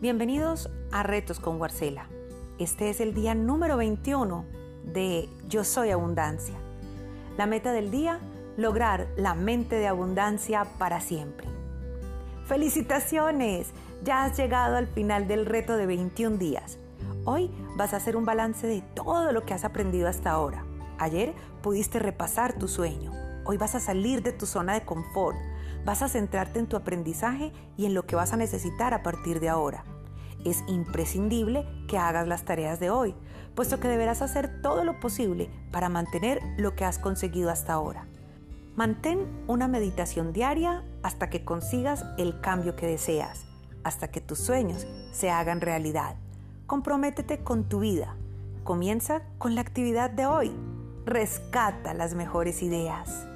Bienvenidos a Retos con Warcela. Este es el día número 21 de Yo Soy Abundancia. La meta del día, lograr la mente de abundancia para siempre. ¡Felicitaciones! Ya has llegado al final del reto de 21 días. Hoy vas a hacer un balance de todo lo que has aprendido hasta ahora. Ayer pudiste repasar tu sueño. Hoy vas a salir de tu zona de confort Vas a centrarte en tu aprendizaje y en lo que vas a necesitar a partir de ahora. Es imprescindible que hagas las tareas de hoy, puesto que deberás hacer todo lo posible para mantener lo que has conseguido hasta ahora. Mantén una meditación diaria hasta que consigas el cambio que deseas, hasta que tus sueños se hagan realidad. Comprométete con tu vida. Comienza con la actividad de hoy. Rescata las mejores ideas.